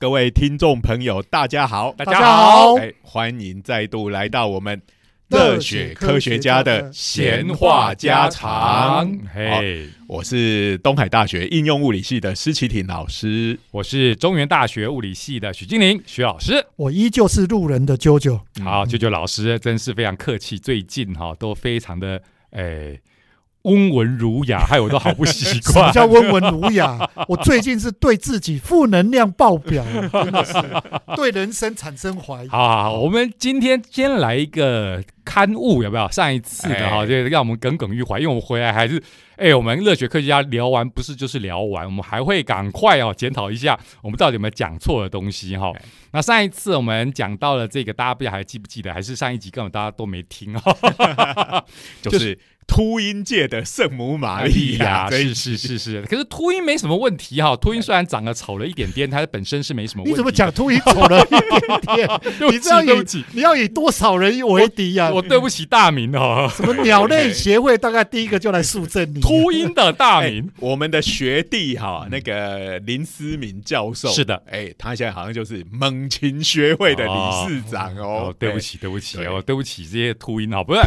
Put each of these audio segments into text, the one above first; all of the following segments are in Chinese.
各位听众朋友，大家好，大家好，哎，欢迎再度来到我们热血科学家的闲话家常。嘿，我是东海大学应用物理系的施启廷老师，我是中原大学物理系的许金玲许老师，我依旧是路人的啾啾。好，啾啾老师真是非常客气，最近哈都非常的哎。温文儒雅，害我都好不习惯。什么叫温文儒雅？我最近是对自己负能量爆表，真的是对人生产生怀疑。好好好，我们今天先来一个刊物，有没有？上一次的哈，就让我们耿耿于怀，因为我们回来还是哎，我们热血科学家聊完不是就是聊完，我们还会赶快哦检讨一下我们到底有没有讲错的东西哈。那上一次我们讲到了这个，大家不知道还记不记得？还是上一集根本大家都没听哈，就是。秃鹰界的圣母玛利亚，是是是是，可是秃鹰没什么问题哈。秃鹰虽然长得丑了一点点，它本身是没什么。问题你怎么讲秃鹰丑了一点点？你这样对不起，你要以多少人为敌呀？我对不起大明哦。什么鸟类 协会大概第一个就来肃正你。秃鹰的大明，我们的学弟哈，那个林思明教授，是的，哎，他现在好像就是猛禽学会的理事长哦。对不起，对不起哦，对不起这些秃鹰哦，不是，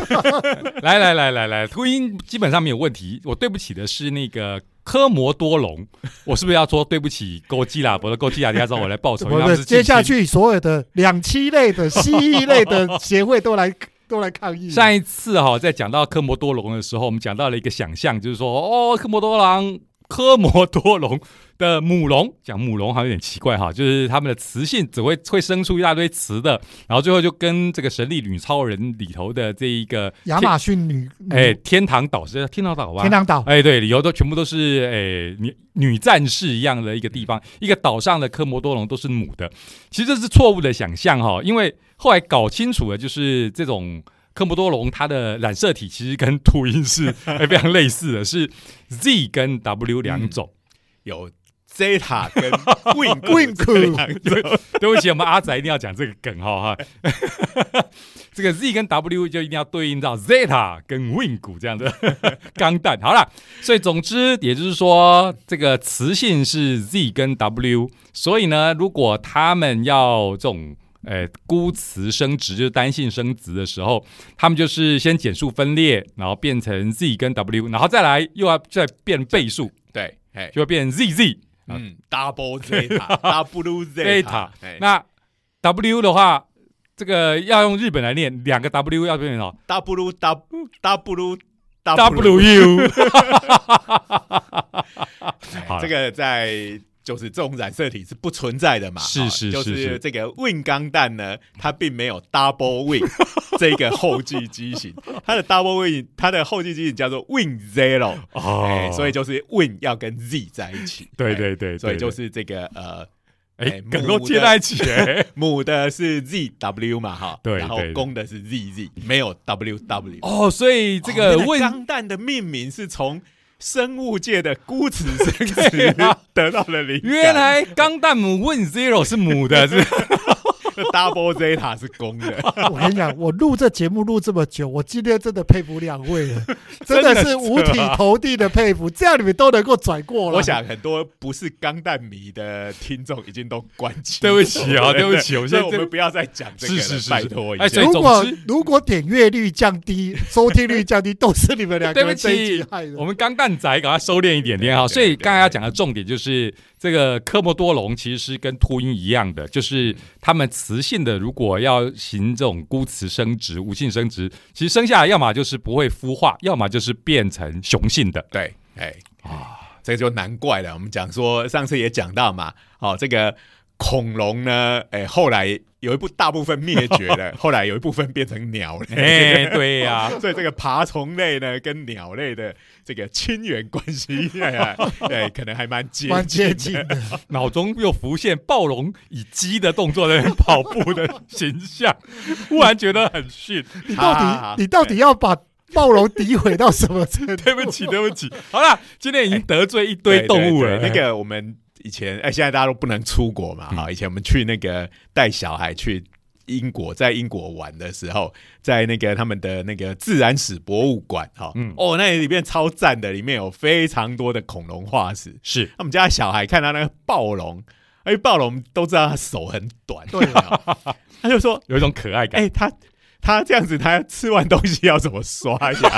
来来来来来。秃鹰基本上没有问题，我对不起的是那个科摩多龙，我是不是要说对不起哥基拉？不是哥基拉，你要找我来报仇。接下去所有的两栖类的、蜥蜴类的协会都来都来抗议。上一次哈，在讲到科摩多龙的时候，我们讲到了一个想象，就是说哦，科摩多狼。科摩多龙的母龙，讲母龙好像有点奇怪哈，就是他们的雌性只会会生出一大堆雌的，然后最后就跟这个神力女超人里头的这一个亚马逊女，哎，天堂岛是天堂岛吧？天堂岛，哎，对，里头都全部都是哎女女战士一样的一个地方，一个岛上的科摩多龙都是母的，其实这是错误的想象哈，因为后来搞清楚了，就是这种。科摩多龙它的染色体其实跟秃鹰是 非常类似的，是 Z 跟 W 两种，有 Zeta 跟 两种。对不起，我们阿仔一定要讲这个梗哈哈。这个 Z 跟 W 就一定要对应到 Zeta 跟 Wing 这样的钢弹。好了，所以总之也就是说，这个雌性是 Z 跟 W，所以呢，如果他们要这种。诶，孤雌生殖就是单性生殖的时候，他们就是先减数分裂，然后变成 Z 跟 W，然后再来又要再变倍数，对，哎，就会变 ZZ，嗯，Double Zeta，Double Zeta。那 W 的话，这个要用日本来念，两个 W 要变成什么？W W W W。好，这个在。就是这种染色体是不存在的嘛？是是是，就是这个 Win 钢弹呢，它并没有 Double Win 这个后继机型，它的 Double Win 它的后继机型叫做 Win Zero 哦，所以就是 Win 要跟 Z 在一起。对对对，所以就是这个呃，哎，能够接在一起，母的是 Z W 嘛哈，对，然后公的是 Z Z，没有 W W 哦，所以这个钢弹的命名是从。生物界的孤子生殖得到了灵感，原来钢弹母 Win Zero 是母的，是。Double Zeta 是公的，我跟你讲，我录这节目录这么久，我今天真的佩服两位了，真的是五体投地的佩服，这样你们都能够转过了。我想很多不是钢弹迷的听众已经都关机。对不起啊，对不起，我现在我们不要再讲这个了，拜托。哎，如果如果点阅率降低，收听率降低，都是你们两个对不起害的。我们钢弹仔，赶快收敛一点点哈。所以刚才要讲的重点就是。这个科莫多龙其实是跟秃鹰一样的，就是它们雌性的如果要行这种孤雌生殖、无性生殖，其实生下来要么就是不会孵化，要么就是变成雄性的。对，哎啊，这就难怪了。我们讲说上次也讲到嘛，哦，这个。恐龙呢？哎，后来有一部大部分灭绝了，后来有一部分变成鸟类。哎，对呀，所以这个爬虫类呢，跟鸟类的这个亲缘关系，哎，可能还蛮接近的。脑中又浮现暴龙以鸡的动作在跑步的形象，忽然觉得很逊。你到底，你到底要把暴龙诋毁到什么程度？对不起，对不起。好了，今天已经得罪一堆动物了。那个我们。以前哎，现在大家都不能出国嘛，哈！以前我们去那个带小孩去英国，在英国玩的时候，在那个他们的那个自然史博物馆，哈，哦，那里面超赞的，里面有非常多的恐龙化石。是，他们家小孩看到那个暴龙，因为暴龙都知道他手很短，对啊，他就说有一种可爱感。哎、他他这样子，他吃完东西要怎么刷牙？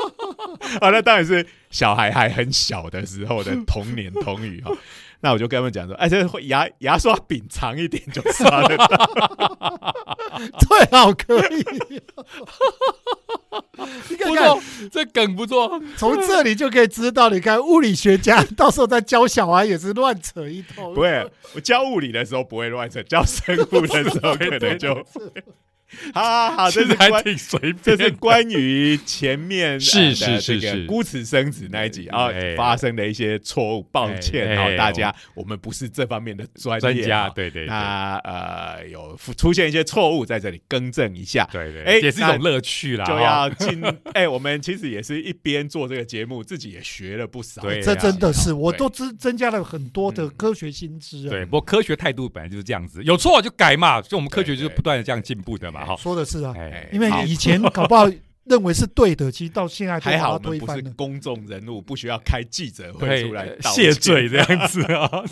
啊，那当然是小孩还很小的时候的童年童语哈。那我就跟他们讲说，哎，这会牙牙刷柄长一点就刷得到。最好可以。你看看这梗不错。从这里就可以知道，你看物理学家到时候在教小孩也是乱扯一通。不会，我教物理的时候不会乱扯，教生物的时候 可能就好好好，这是关挺随便的，这是关于前面是是是这个是。孤此生子那一集啊哎。发生的一些错误，抱歉哎哎啊大家，我们不是这方面的专专家，啊。对对对。那呃有出现一些错误，在这里更正一下。对对，哎也是一种乐趣啦。就要进 哎，我们其实也是一边做这个节目，自己也学了不少。对这真的是，我都增增加了很多的嗯科学新知啊。对，不过科学态度本来就是这样子，有错就改嘛，就我们科学就是不断的这样进步的嘛，哈。说的是啊，哎，因为好以前 搞不好认为是对的，其实到现在都还好把我们不是它推翻了。公众人物，不需要开记者会出来谢罪这样子啊。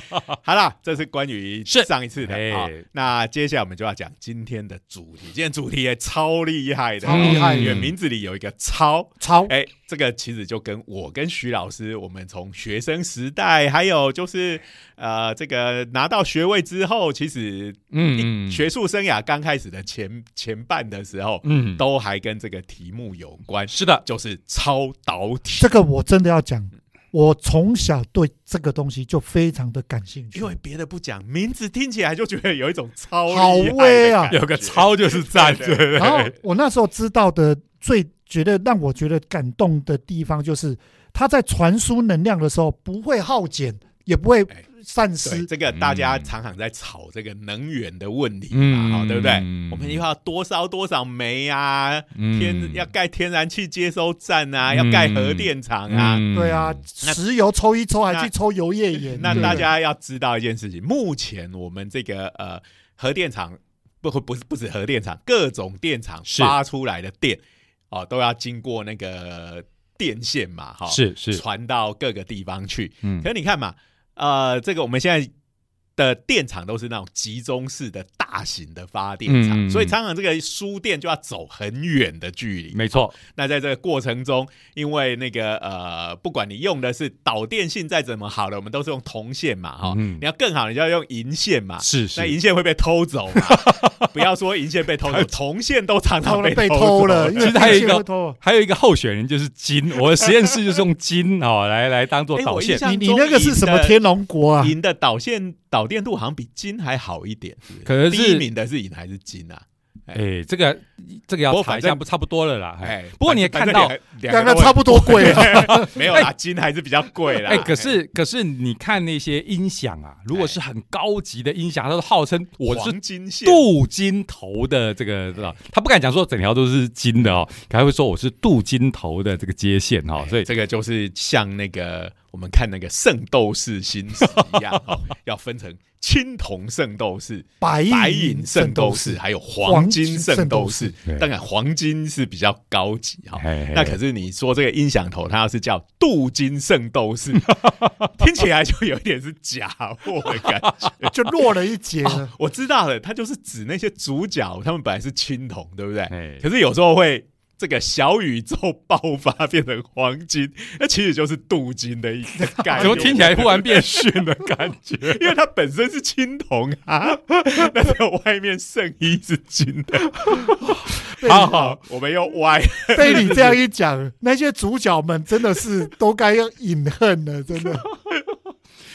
好啦，这是关于上一次的哎啊。那接下来我们就要讲今天的主题。今天主题也超厉害的，超厉害因为名字里有一个“超”。超哎，这个其实就跟我跟徐老师，我们从学生时代，还有就是呃，这个拿到学位之后，其实嗯学术生涯刚开始的前前半的时候，嗯，都还跟这个题目有关，是的，就是超导体。这个我真的要讲，我从小对这个东西就非常的感兴趣，因为别的不讲，名字听起来就觉得有一种超好威啊。有个超就是赞，对对对。然后对。我那时候知道的最觉得让我觉得感动的地方，就是它在传输能量的时候不会耗减，也不会哎散，失。这个大家嗯常常在吵这个能源的问题嗯嘛，好、对不对？嗯我们又要多烧多少煤啊，嗯天要盖天然气接收站啊，嗯要盖核电厂啊。嗯对啊，石油抽一抽还那去抽油页岩，那大家要知道一件事情，目前我们这个呃核电厂不不是不止核电厂，各种电厂是发出来的电哦，都要经过那个电线嘛，哈、是是，传到各个地方去。嗯可是你看嘛，呃，这个我们现在的电厂都是那种集中式的大型的发电厂，所以常常这个输电就要走很远的距离。没错，那在这个过程中，因为那个呃，不管你用的是导电性再怎么好的，我们都是用铜线嘛，哈、嗯你要更好，你就要用银线嘛。是是那银线会被偷走嘛？不要说银线被偷走，铜线都常常偷被偷偷了，其实还有一个还有一个候选人就是金，我的实验室就是用金哦来来当做哎导线。你你那个是什么天龙国啊？银的导线导电镀好像比金还好一点，是是？可能是第一名的是银还是金啊？哎，这个这个要查一下，不过反正不差不多了啦。哎，哎，不过你也看到，两个差不多贵了。没有啦，金还是比较贵啦。哎，可是可是你看那些音响啊，如果是很高级的音响，它都号称我是金线镀金头的这个，知道他不敢讲说整条都是金的哦，可他会说我是镀金头的这个接线哈，所以这个就是像那个我们看那个圣斗士星矢一样，哦，要分成青铜圣斗士、白白银圣斗，士，还有黄金圣斗士当然，黄金是比较高级哈。哎那可是你说这个音响头，它要是叫镀金圣斗士，听起来就有一点是假货的感觉。就弱了一截哦。我知道了，它就是指那些主角，他们本来是青铜，对不对？哎可是有时候会这个小宇宙爆发变成黄金，那其实就是镀金的一个概念。怎么听起来忽然变逊的感觉？因为它本身是青铜啊，但是外面圣衣是金的。好好，我们又歪。被你这样一讲，那些主角们真的是都该要隐恨了，真的。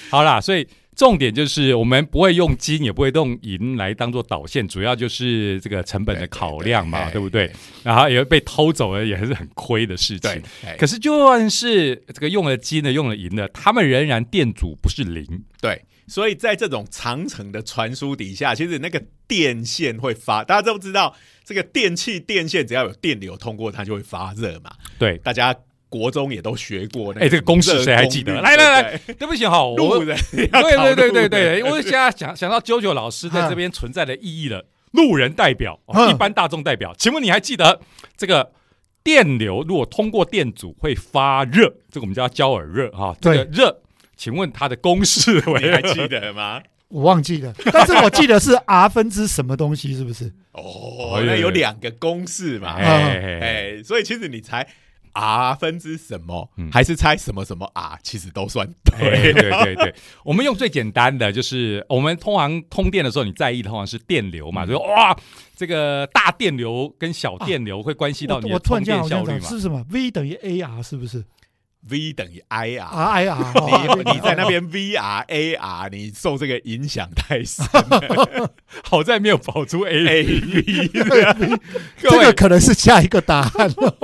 好啦，所以重点就是我们不会用金，也不会用银来当做导线，主要就是这个成本的考量嘛，对不对？然后也被偷走了，也是很亏的事情可是就算是这个用了金的、用了银的，他们仍然电阻不是零。对，所以在这种长程的传输底下，其实那个电线会发，大家都知道，这个电器电线只要有电流通过，它就会发热嘛。对，大家国中也都学过那哎这个公式谁还记得？来来来对不起哈，我路人要对对对对考对，路人我现在 想想到九九老师在这边存在的意义了。路人代表，一般大众代表，请问你还记得这个电流如果通过电阻会发热，这个我们叫焦耳热哈，这个热请问它的公式你为还记得吗？我忘记了，但是我记得是 r 分之什么东西，是不是？哦，那有两个公式嘛，哎所以其实你猜 r 分之什么，嗯。还是猜什么什么 r，其实都算哎对。对对。对，我们用最简单的，就是我们通常通电的时候，你在意的通常是电流嗯。嘛，就哇，这个大电流跟小电流会关系到你的通电效率嘛。讲是什么？V 等于 AR 是不是？V 等于 i r，？R I R，你你在那边 v r a r，你受这个影响太深。好在没有跑出 A，a v 的各位这个可能是下一个答案了。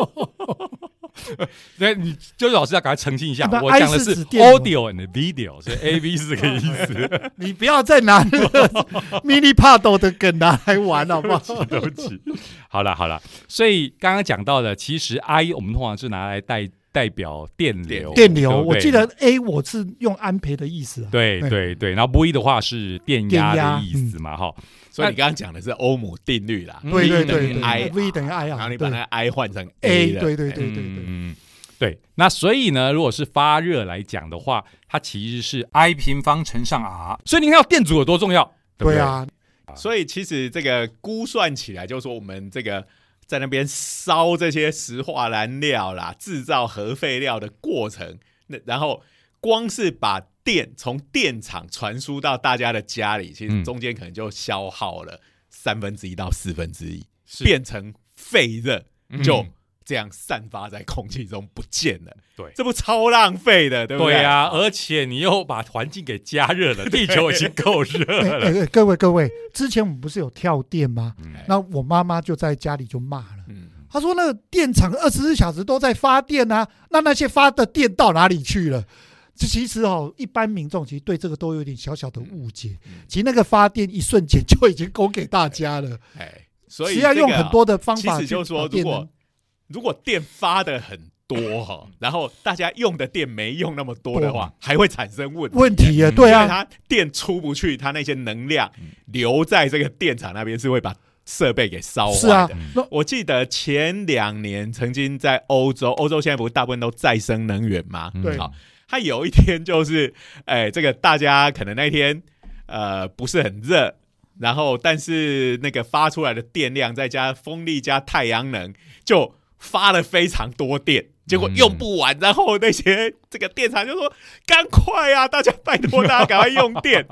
对，你就是老师要赶快澄清一下，我讲的是 audio and video，所以 A V 是这个意思。你不要再拿那个 mini paddle 的梗拿来玩好不好？对不起，好了好了，所以刚刚讲到的，其实 I 我们通常是拿来代代表电流，电流，对对？我记得 A 我是用安培的意思啊。对对。对，然后 V 的话是电压电压的意思嘛，哈，所以你刚刚讲的是欧姆定律啦，嗯对对 V 等于 I，V 等于 I 啊，然后你把那个 I 换成 A，A 的，对对哎对对对，嗯，对。那所以呢，如果是发热来讲的话，它其实是 I 平方乘上 R，所以你看到电阻有多重要，对不对，对啊，所以其实这个估算起来，就是说我们这个在那边烧这些石化燃料啦，制造核废料的过程，那然后光是把电从电厂传输到大家的家里，其实嗯中间可能就消耗了三分之一到四分之一，是变成废热，嗯就这样散发在空气中不见了。对这不超浪费的，对不对？对呀、而且你又把环境给加热了，地球已经够热哎了。哎哎各位各位，之前我们不是有跳电吗？嗯那我妈妈就在家里就骂了，嗯，她说那个电厂二十四小时都在发电啊，那那些发的电到哪里去了？这其实哦，一般民众其实对这个都有点小小的误解。嗯其实那个发电一瞬间就已经供给大家了，哎，所以要用很多的方法其实就是说，如果如果电发的很多哈，然后大家用的电没用那么多的话，还会产生问题。问题耶，嗯对啊，它电出不去，它那些能量留在这个电厂那边是会把设备给烧坏是啊的。，那我记得前两年曾经在欧洲，欧洲现在不是大部分都再生能源吗？对好，它有一天就是，哎，这个大家可能那天呃不是很热，然后但是那个发出来的电量再加风力加太阳能，就发了非常多电。结果用不完，然后那些这个电厂就说：“赶快啊，大家拜托大家赶快用电。”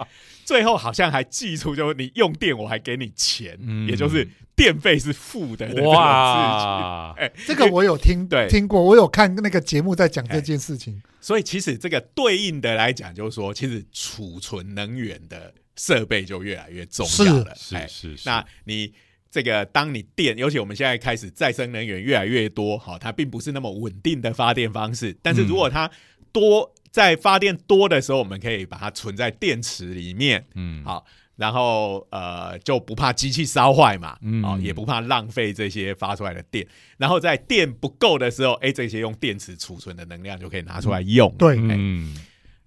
最后好像还寄出，就是你用电我还给你钱，嗯也就是电费是负的。哇，这个我有听对听过，我有看那个节目在讲这件事情。所以其实这个对应的来讲，就是说，其实储存能源的设备就越来越重要了。哎是是是，那你这个，当你电，尤其我们现在开始再生能源越来越多，好，它并不是那么稳定的发电方式。但是如果它多在发电多的时候，我们可以把它存在电池里面，嗯好，然后呃就不怕机器烧坏嘛，嗯哦，也不怕浪费这些发出来的电。然后在电不够的时候，哎，这些用电池储存的能量就可以拿出来用。对，嗯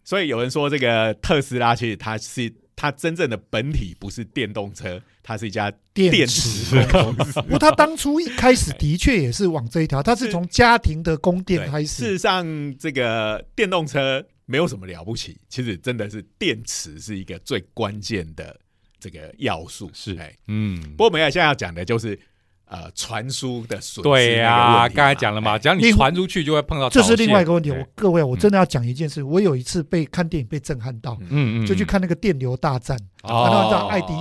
所以有人说，这个特斯拉其实它是它真正的本体不是电动车，它是一家电电池池公司。不过他当初一开始的确也是往这一条，它是是从家庭的供电开始。事实上，这个电动车没有什么了不起，其实真的是电池是一个最关键的这个要素。是哎，嗯不，过我们现在要讲的就是呃传输的损失对呀、呀，刚才讲了嘛，哎只要你另传出去就会碰到，这是另外一个问题。我各位，我真的要讲一件事。我有一次被看电影被震撼到，嗯嗯，就去看那个电流大战，哦啊，那叫爱迪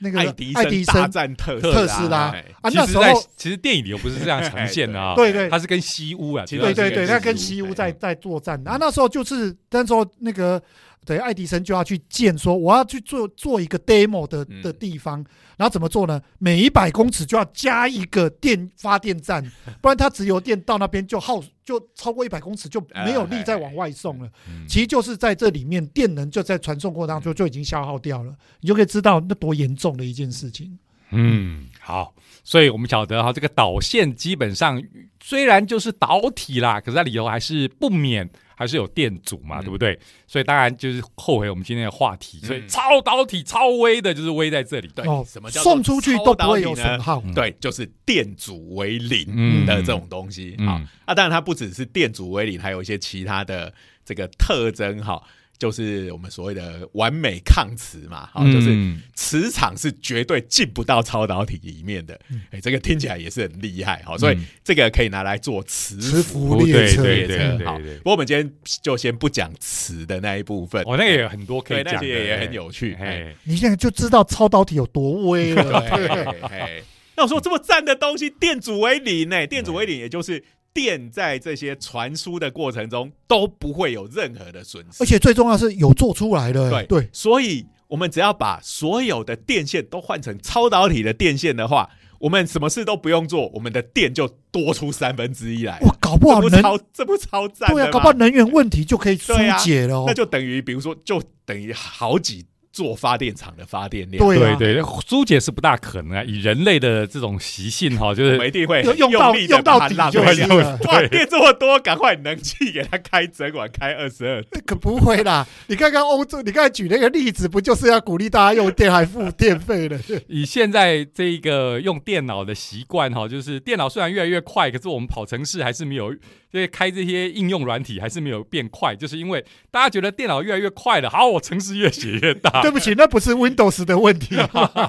那个爱迪生战特特斯拉哎啊，那时候其实电影里又不是这样呈现的啊，对对他是跟西屋啊，对对对，他跟西屋在哎在作战啊。那时候就是那时候那个对爱迪生就要去建说，我要去做做一个 demo 的嗯的地方，然后怎么做呢？每一百公尺就要加一个电发电站，不然它直流电到那边就耗就超过一百公尺就没有力再往外送了。嗯其实就是在这里面，电能就在传送过程当中就已经消耗掉了，你就可以知道那多严重的一件事情。嗯，好，所以我们晓得哈，这个导线基本上虽然就是导体啦，可是它里头还是不免还是有电阻嘛，嗯对不对？所以当然就是后悔我们今天的话题，所以嗯超导体超微的就是微在这里。对哦，什么叫送出去都不会有损耗。嗯对，就是电阻为零嗯的这种东西。嗯好，啊，当然它不只是电阻为零，还有一些其他的这个特征哈。就是我们所谓的完美抗磁嘛，好，就是嗯磁场是绝对进不到超导体里面的。哎、这个听起来也是很厉害，好，所以嗯这个可以拿来做磁磁浮浮列车，对对列车。好，不过我们今天就先不讲磁的那一部分，哦，那个也有很多可以讲也很有趣。哎，哎，你现在就知道超导体有多威了。对，哎，那我说这么赞的东西，电阻为零呢？电阻为零，也就是电在这些传输的过程中都不会有任何的损失，而且最重要是有做出来的，对对，所以我们只要把所有的电线都换成超导体的电线的话，我们什么事都不用做，我们的电就多出三分之一来。哇，搞不好这不能超这不超赞？对啊，搞不好能源问题就可以疏解了哦那。就等于，比如说，就等于好几座发电厂的发电量。对啊对对，疏解是不大可能啊，以人类的这种习性哈，就是我们一定会用用到用到底就费掉是了哇，电这么多，赶快能气给它开整晚开二十二。可不会啦！你看看欧洲，你刚才举那个例子，不就是要鼓励大家用电还付电费的？以现在这个用电脑的习惯哈，就是电脑虽然越来越快，可是我们跑城市还是没有，就是开这些应用软体还是没有变快，就是因为大家觉得电脑越来越快了，好，我城市越写越大 对，不起，那不是 Windows 的问题。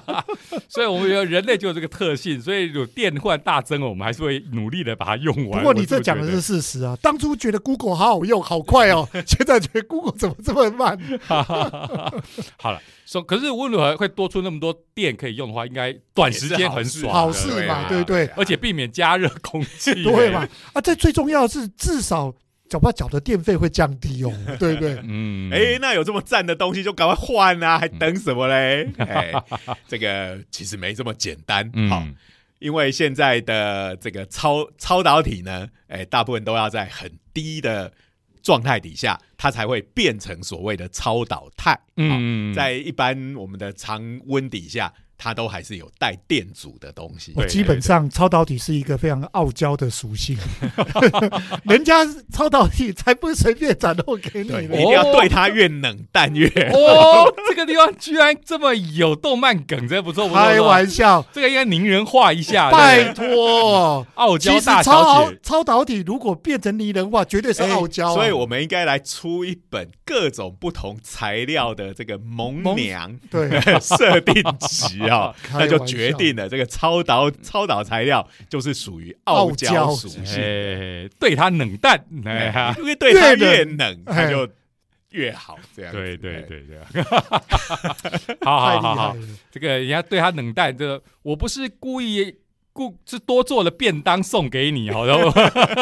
所以我们觉得人类就有这个特性，所以有电忽然大增了，我们还是会努力的把它用完。不过你我这讲的是事实啊！当初觉得 Google 好好用、好快哦，现在觉得 Google 怎么这么慢？好了，说可是无论如何会多出那么多电可以用的话，应该短时间很爽，好事嘛，对不对？而且避免加热空气，对嘛？啊，这最重要的是，至少缴不缴的电费会降低哦，对不对？嗯，哎，那有这么赞的东西就赶快换啊，还等什么嘞？哎，这个其实没这么简单。好，嗯，因为现在的这个超超导体呢，哎，大部分都要在很低的状态底下，它才会变成所谓的超导态。嗯，在一般我们的常温底下，它都还是有带电阻的东西。我基本上超导体是一个非常傲娇的属性，人家超导体才不是随便展露给你对，你一。定要对它越冷淡越。哦，这个地方居然这么有动漫梗，真不错不错。开玩笑，这个应该拟人化一下，拜托。傲其实娇大超小姐，超导体如果变成拟人化，绝对是傲娇啊、所以我们应该来出一本各种不同材料的这个萌娘对设定集那就决定了这个超导超导材料就是属于傲傲娇娇属性，哎，对他冷淡，哎，因为对它越越冷，它哎就越好。这样子对对哎对对，好太好好好，厉害了。这个人家对他冷淡，这个我不是故意。故是多做了便当送给你，好的，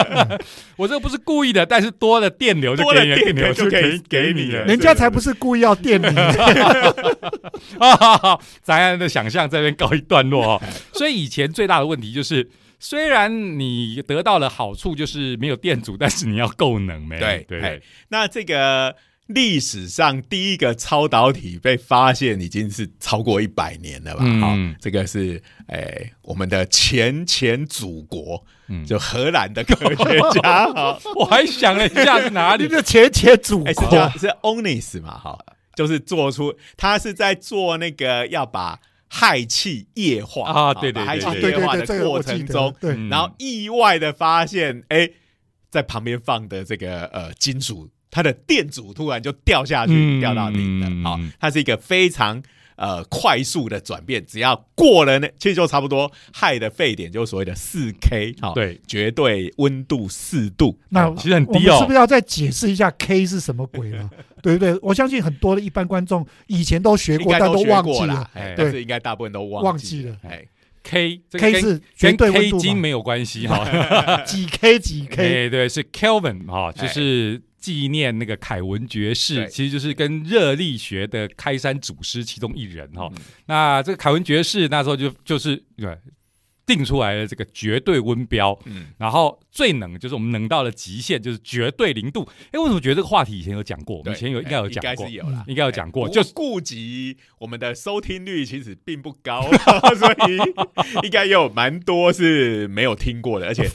我这个不是故意的，但是多了电流就给你，电流流就给给给你了了。人家才不是故意要电你，好好好，咱的想象这边告一段落哦。所以以前最大的问题就是，虽然你得到了好处，就是没有电阻，但是你要够能没？对对，那这个历史上第一个超导体被发现已经是超过一百年了吧？嗯。好、这个是诶、我们的前前祖国，嗯。就荷兰的科学家 哈，我还想了一下是哪里，你的前前祖国。叫是 Onis 嘛？哈，就是做出他是在做那个要把氦气液化啊对对对把氦气对对对，液化的过程中，然后意外的发现，哎、在旁边放的这个呃金属，它的电阻突然就掉下去，嗯掉到零了。嗯好、它是一个非常呃快速的转变，只要过了那，其实就差不多氦的沸点，就是所谓的四 K，好、对，绝对温度四度。那其实很低哦是不是要再解释一下 K 是什么鬼了？对不对？我相信很多的一般观众以前都学过，但都忘记了。，哎，对但是应该大部分都忘忘记记了哎，K 这个 K 是绝跟对温 K 度嘛？金没有关系哈。几 K 几 K，哎，对，是 Kelvin 哈，哎就是纪念那个凯文爵士，其实就是跟热力学的开山祖师其中一人哈。嗯那这个凯文爵士那时候就就是对定出来的这个绝对温标，嗯，然后最冷就是我们冷到了极限，就是绝对零度。哎，为什么觉得这个话题以前有讲过？我们以前有应该有讲过应该是，有啦，应该有讲过哎就是顾及我们的收听率其实并不高，所以应该有蛮多是没有听过的，而且。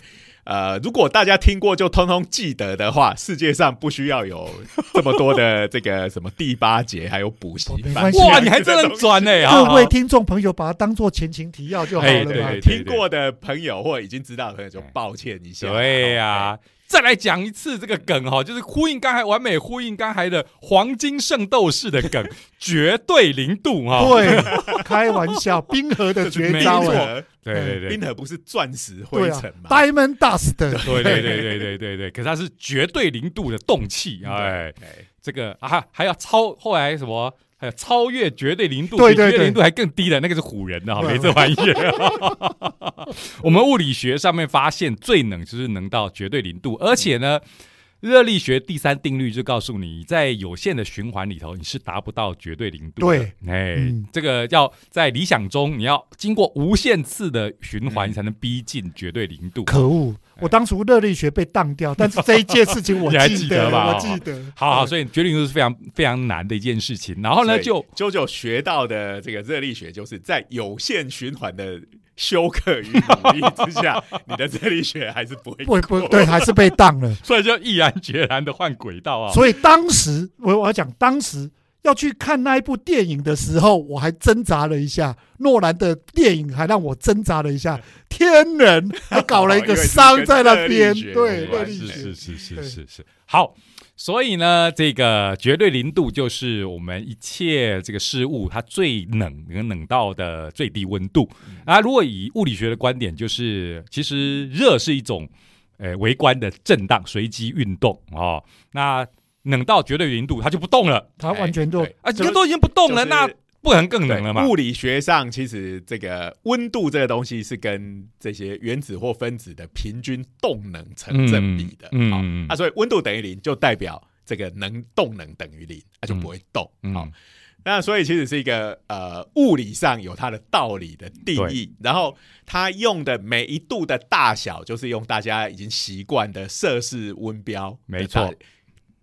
呃，如果大家听过就通通记得的话，世界上不需要有这么多的这个什么第八节，还有补习班。哇，你还真能转呢！各位听众朋友把它当做前情提要就好了嘛哎对对。听过的朋友或已经知道的朋友，就抱歉一下。对呀、再来讲一次这个梗哈，就是呼应刚才完美呼应刚才的黄金圣斗士的梗，绝对零度哈。对，开玩笑，冰河的绝没错 招哎，对对对冰河不是钻石灰尘嘛？，Diamond Dust，对对对对对对对，可是它是绝对零度的动气，哎，哎，这个啊还要超后来什么？还有超越绝对零度，对对对比绝对零度还更低的那个是唬人的哈，对没这玩意儿。我们物理学上面发现，最冷就是能到绝对零度，而且呢，热力学第三定律就告诉你，在有限的循环里头，你是达不到绝对零度的。对，哎，嗯这个要在理想中，你要经过无限次的循环，才能逼近绝对零度。可恶！我当初热力学被当掉，但是这一件事情我你还记记得吧我记得。好好，所以决定就是非常非常难的一件事情。然后呢，就九九学到的这个热力学，就是在有限循环的休克与努力之下，你的热力学还是不会不不过对，还是被当了。所以就毅然决然的换轨道啊。所以当时我我要讲，当时要去看那一部电影的时候，我还挣扎了一下。诺兰的电影还让我挣扎了一下，天人还搞了一个伤在那边，对，是是是是是是好。所以呢，这个绝对零度就是我们一切这个事物它最冷能冷到的最低温度。啊，如果以物理学的观点，就是其实热是一种呃微观的震荡随机运动哦。那冷到绝对零度，它就不动了它完全就对啊，就这都已经不动了，就是那不可能更冷了嘛？物理学上，其实这个温度这个东西是跟这些原子或分子的平均动能成正比的。嗯嗯嗯啊，所以温度等于零，就代表这个能动能等于零，它就不会动。嗯好，那所以其实是一个呃物理上有它的道理的定义，然后它用的每一度的大小，就是用大家已经习惯的摄氏温标，没错，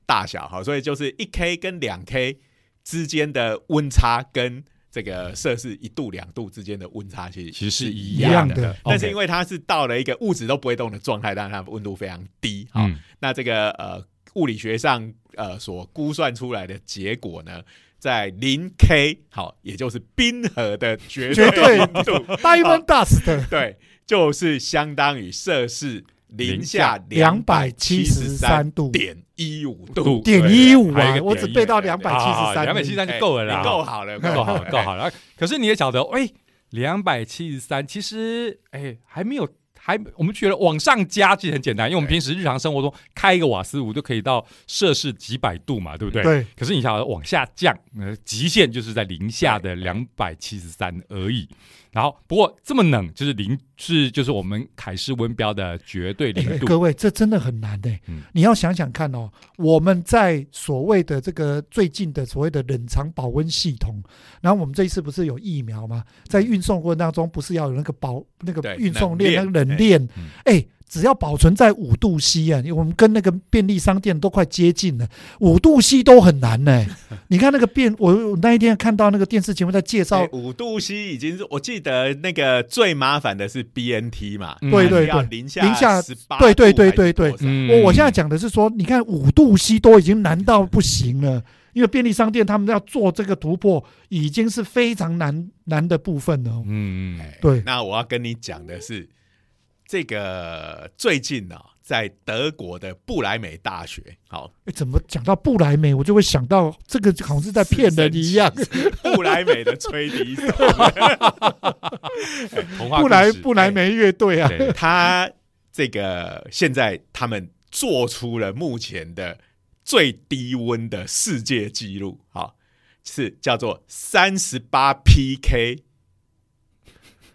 大小哈，所以就是一 K 跟两 K 之间的温差跟这个摄氏一度两度之间的温差其实其实是一一样的。但是因为它是到了一个物质都不会动的状态，但是它温度非常低，好，嗯。那这个呃物理学上呃所估算出来的结果呢，在零 K 好，也就是冰河的绝绝对。温度，Diamond Dust 对，就是相当于摄氏零下两百七十三度点一五度度，点对一五啊我只背到两对百七十三，两百七十三哎就够了啦，够好了，够好了，够好了。可是你也晓得，哎，两百七十三，其实哎还没有，还我们觉得往上加其实很简单，因为我们平时日常生活中开一个瓦斯炉就可以到摄氏几百度嘛，对不对？。对，可是你晓得往下降，呃，极限就是在零下的两百七十三而已。然后，不过这么冷，就是零是就是我们凯氏温标的绝对哎零度。各位，这真的很难的、嗯你要想想看哦，我们在所谓的这个最近的所谓的冷藏保温系统，然后我们这一次不是有疫苗吗？在运送过程当中，不是要有那个保那个对运送链那冷链个冷链嗯？哎、只要保存在五度 C 啊，我们跟那个便利商店都快接近了，五度 C 都很难呢、你看那个便，我我那一天看到那个电视节目在介绍哎，五度 C 已经是我记得那个最麻烦的是 BNT 嘛，嗯对对对。零下零下十八，对对对对对。嗯。我我现在讲的是说，你看五度 C 都已经难到不行了，因为便利商店他们要做这个突破，已经是非常难难的部分了。哦。嗯。嗯哎对那我要跟你讲的是，这个最近呢、在德国的布莱梅大学，好，诶怎么讲到布莱梅，我就会想到这个好像是在骗人一样。布莱梅的吹笛手，布莱布莱梅乐队啊，他这个现在他们做出了目前的最低温的世界纪录，好，是叫做三十八 PK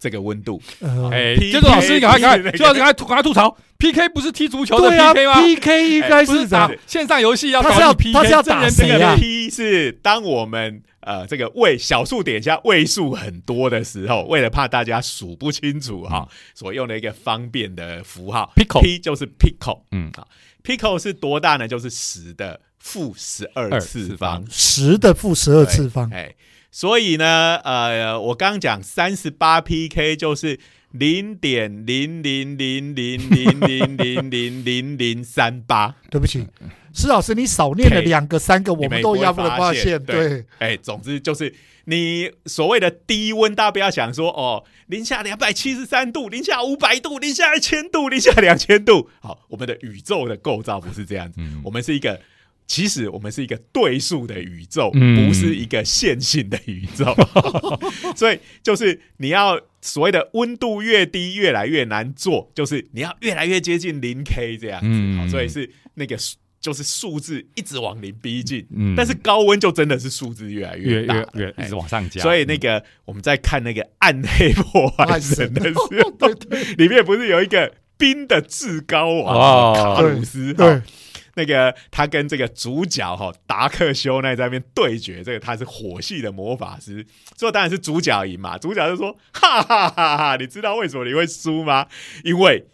这个温度，呃，哎接着老师，赶快赶快，是那个。就要赶快吐赶快吐槽，PK 不是踢足球的 PK 吗？，PK 应该是怎打？线上游戏要他是要搞 PK，他是要打真人这个谁啊 P 是当我们呃这个位小数点下位数很多的时候，为了怕大家数不清楚哈、所用的一个方便的符号。Pico P 就是 pico，嗯。啊，pico 是多大呢？就是十的负十二二次方，十的负十二次方，哎，所以呢，呃，我刚刚讲三十八 PK 就是零点零零零零零零零零零零三八。对不起，施老师，你少念了两个、三个，我们都压不发现。对，哎，总之就是你所谓的低温，大家不要想说哦，零下两百七十三度、零下五百度、零下一千度、零下两千度。好，我们的宇宙的构造不是这样子，我们是一个。其实我们是一个对数的宇宙，不是一个线性的宇宙，所以就是你要所谓的温度越低越来越难做，就是你要越来越接近零 K 这样子，所以是那个就是数字一直往零逼近，嗯。但是高温就真的是数字越来越大，越一直往上加。所以那个我们在看那个暗黑破坏神的时候，里面不是有一个冰的至高王卡鲁斯？对。那个他跟这个主角哈达克修奈在那边对决，这个他是火系的魔法师，所以当然是主角赢嘛。主角就说：“哈哈哈哈，你知道为什么你会输吗？因为。”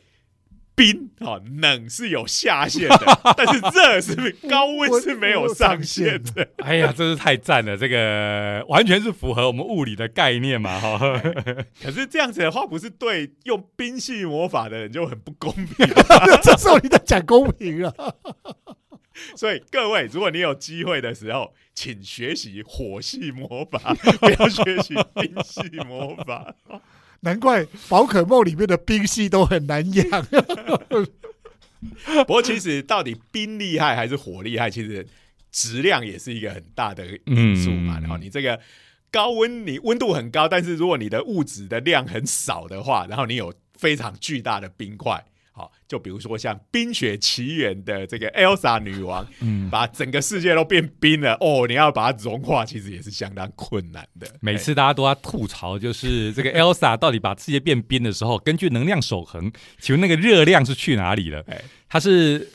冰啊，冷是有下限的，但是热是高温是没有上限的。哎呀，真是太赞了！这个完全是符合我们物理的概念嘛，哈。可是这样子的话，不是对用冰系魔法的人就很不公平？这时候你在讲公平啊？所以各位，如果你有机会的时候，请学习火系魔法，不要学习冰系魔法。难怪宝可梦里面的冰系都很难养。不过，其实到底冰厉害还是火厉害，其实质量也是一个很大的因素嘛。然后你这个高温，你温度很高，但是如果你的物质的量很少的话，然后你有非常巨大的冰块。好，就比如说像《冰雪奇缘》的这个 Elsa 女王，嗯，把整个世界都变冰了哦，你要把它融化，其实也是相当困难的。每次大家都在吐槽，就是这个 Elsa 到底把世界变冰的时候，根据能量守恒，请问那个热量是去哪里了？哎，它是。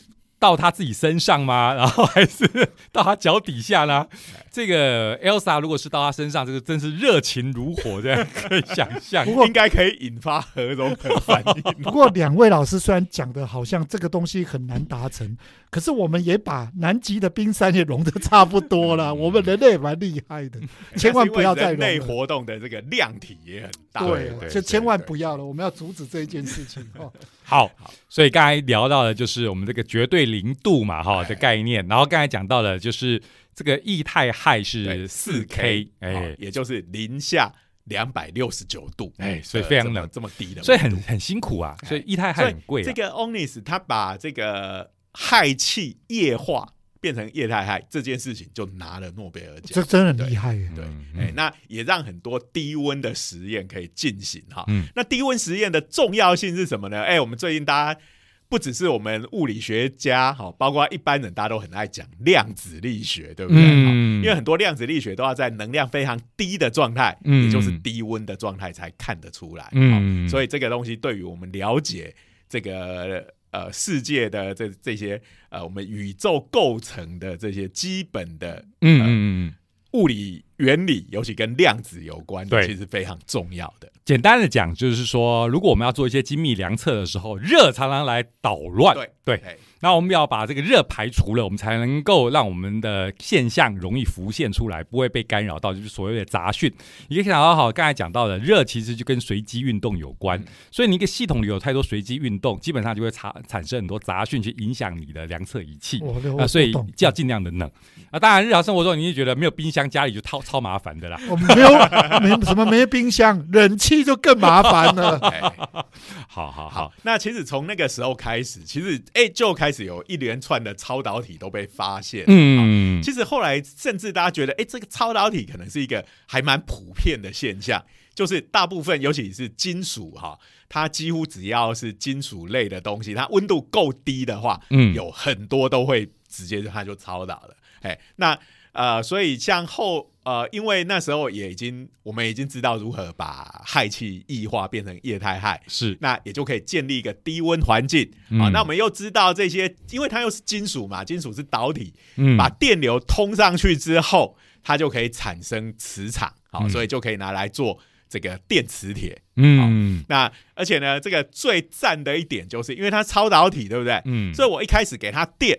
到他自己身上吗？然后还是 到他脚底下呢？这个 Elsa 如果是到他身上，这个真是热情如火，这样可以想象。不过应该可以引发核融合反应。不过两位老师虽然讲的好像这个东西很难达成，可是我们也把南极的冰山也融的差不多了。我们人类也蛮厉害的，千万不要再人类活动的这个量体也很大。对，就千万不要了，我们要阻止这一件事情哦。好，所以刚才聊到的就是我们这个绝对零度嘛，哈的概念。然后刚才讲到了，就是这个液态氦是四 K，哎，也就是零下两百六十九度，哎，所以非常冷，这么低的，所以很很辛苦啊。所以液态氦很贵。这个 Onis 他把这个氦气液化。变成液态氦这件事情就拿了诺贝尔奖，这真的很厉害。对，哎，那也让很多低温的实验可以进行哈。那低温实验的重要性是什么呢？哎，我们最近大家不只是我们物理学家哈，包括一般人，大家都很爱讲量子力学，对不对？因为很多量子力学都要在能量非常低的状态，也就是低温的状态才看得出来。嗯，所以这个东西对于我们了解这个。呃，世界的这这些呃，我们宇宙构成的这些基本的嗯物理原理，尤其跟量子有关，的，其实非常重要的。简单的讲，就是说，如果我们要做一些精密量测的时候，热常常来捣乱。对对。那我们要把这个热排除了，我们才能够让我们的现象容易浮现出来，不会被干扰到，就是所谓的杂讯。你可以想到，好，刚才讲到的热其实就跟随机运动有关，所以你一个系统里有太多随机运动，基本上就会产产生很多杂讯去影响你的量测仪器啊，所以就要尽量的冷啊。当然，日常生活中你就觉得没有冰箱，家里就超超麻烦的啦。我们没有没什么没冰箱，冷气就更麻烦了。好好好，那其实从那个时候开始，其实哎就开。始有一连串的超导体都被发现，嗯，其实后来甚至大家觉得，哎，这个超导体可能是一个还蛮普遍的现象，就是大部分尤其是金属哈，它几乎只要是金属类的东西，它温度够低的话，嗯，有很多都会直接它就超导了，哎，那。呃，所以像后呃，因为那时候也已经我们已经知道如何把氦气液化变成液态氦，是那也就可以建立一个低温环境啊。那我们又知道这些，因为它又是金属嘛，金属是导体，嗯，把电流通上去之后，它就可以产生磁场，好，所以就可以拿来做这个电磁铁，嗯，那而且呢，这个最赞的一点就是因为它超导体，对不对？嗯，所以我一开始给它电。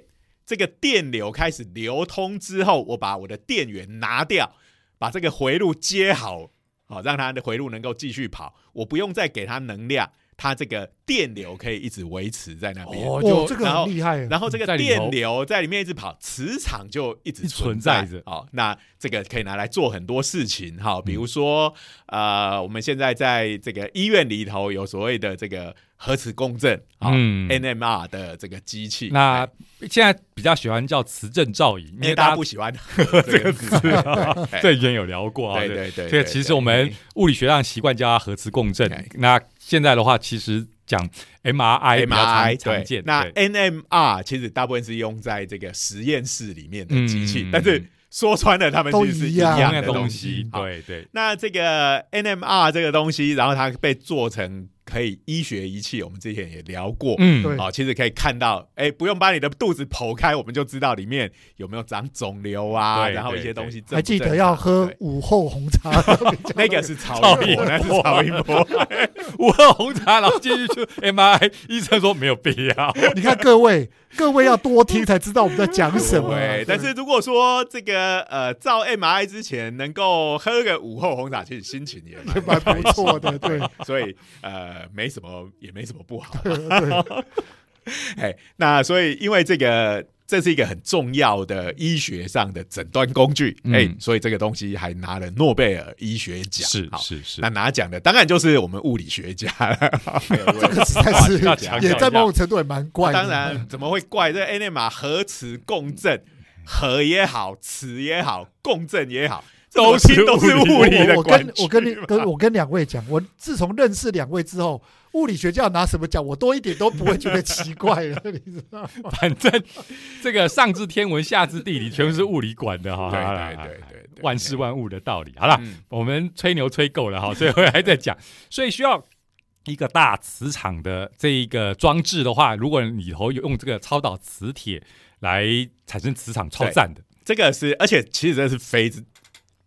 这个电流开始流通之后，我把我的电源拿掉，把这个回路接好，好让它的回路能够继续跑，我不用再给它能量，它这个电流可以一直维持在那边。哦，这个厉害。然后这个电流在里面一直跑，磁场就一直存在。在着。好、那这个可以拿来做很多事情。哈，嗯比如说、呃，我们现在在这个医院里头有所谓的这个核磁共振啊、嗯。NMR 的这个机器。那哎。现在比较喜欢叫磁振造影，因因为为大家大家不喜欢。这个字，哎。这以前有聊过啊。对对。对，这个对其实我们物理学上习惯叫它核磁共振。那现在的话，其实讲 MRI 比较 MRI 常常见。那 NMR 其实大部分是用在这个实验室里面的机器，嗯。但是说穿了，他们都其实是一一样的的东西。东西，对对，那这个 NMR 这个东西，然后它被做成可以医学仪器，我们之前也聊过。嗯，对好，其实可以看到，哎，不用把你的肚子剖开，我们就知道里面有没有长肿瘤啊，对然后一些东西还记得要喝午后红茶，那个是超超音波，音那是波超音波。午后红茶，然后进去就 MRI，医生说没有必要。你看各位，各位要多听才知道我们在讲什么。对，但是如果说这个呃照 MRI 之前能够喝个午后红茶，其实心情也蛮 蛮不错的，对 所以呃没什么也没什么不好。对，哎，那所以因为这个这是一个很重要的医学上的诊断工具，嗯。哎、所以这个东西还拿了诺贝尔医学奖。是，是是。那，拿奖的当然就是我们物理学家了。这个实在是 也在某种程度也蛮怪的。当然怎么会怪？这 NMR 核磁共振，核也好，磁也好，共振也好，都是都是物理的我我跟我跟你跟我跟两位讲，我自从认识两位之后，物理学家拿什么讲，我多一点都不会觉得奇怪了，你知道吗？反正这个上至天文，下至地理，全部是物理管的哈。对对对万事万物的道理。好了，嗯我们吹牛吹够了哈，所以我还在讲，所以需要一个大磁场的这一个装置的话，如果里头有用这个超导磁铁来产生磁场，超赞的。这个是，而且其实这是非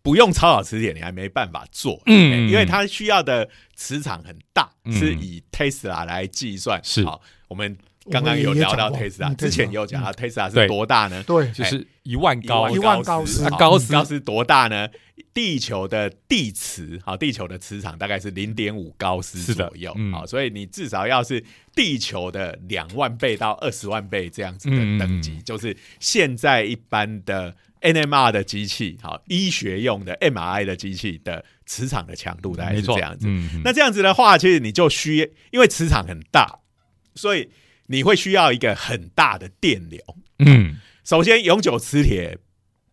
不用超导磁铁，你还没办法做，嗯。哎因为它需要的磁场很大，嗯。是以 Tesla 来计算。是。好，我们刚刚有聊到 Tesla，嗯之前也有讲到 Tesla 是多大呢？对，就是一万高，一万高斯高斯。高斯多大呢？地球的地磁，好，地球的磁场大概是零点五高斯左右，嗯。好，所以你至少要是地球的两万倍到二十万倍这样子的嗯。等级，就是现在一般的 NMR 的机器，好，医学用的 MRI 的机器的磁场的强度大概，是这样子。嗯，嗯那这样子的话，其实你就需因为磁场很大，所以你会需要一个很大的电流。嗯首先，永久磁铁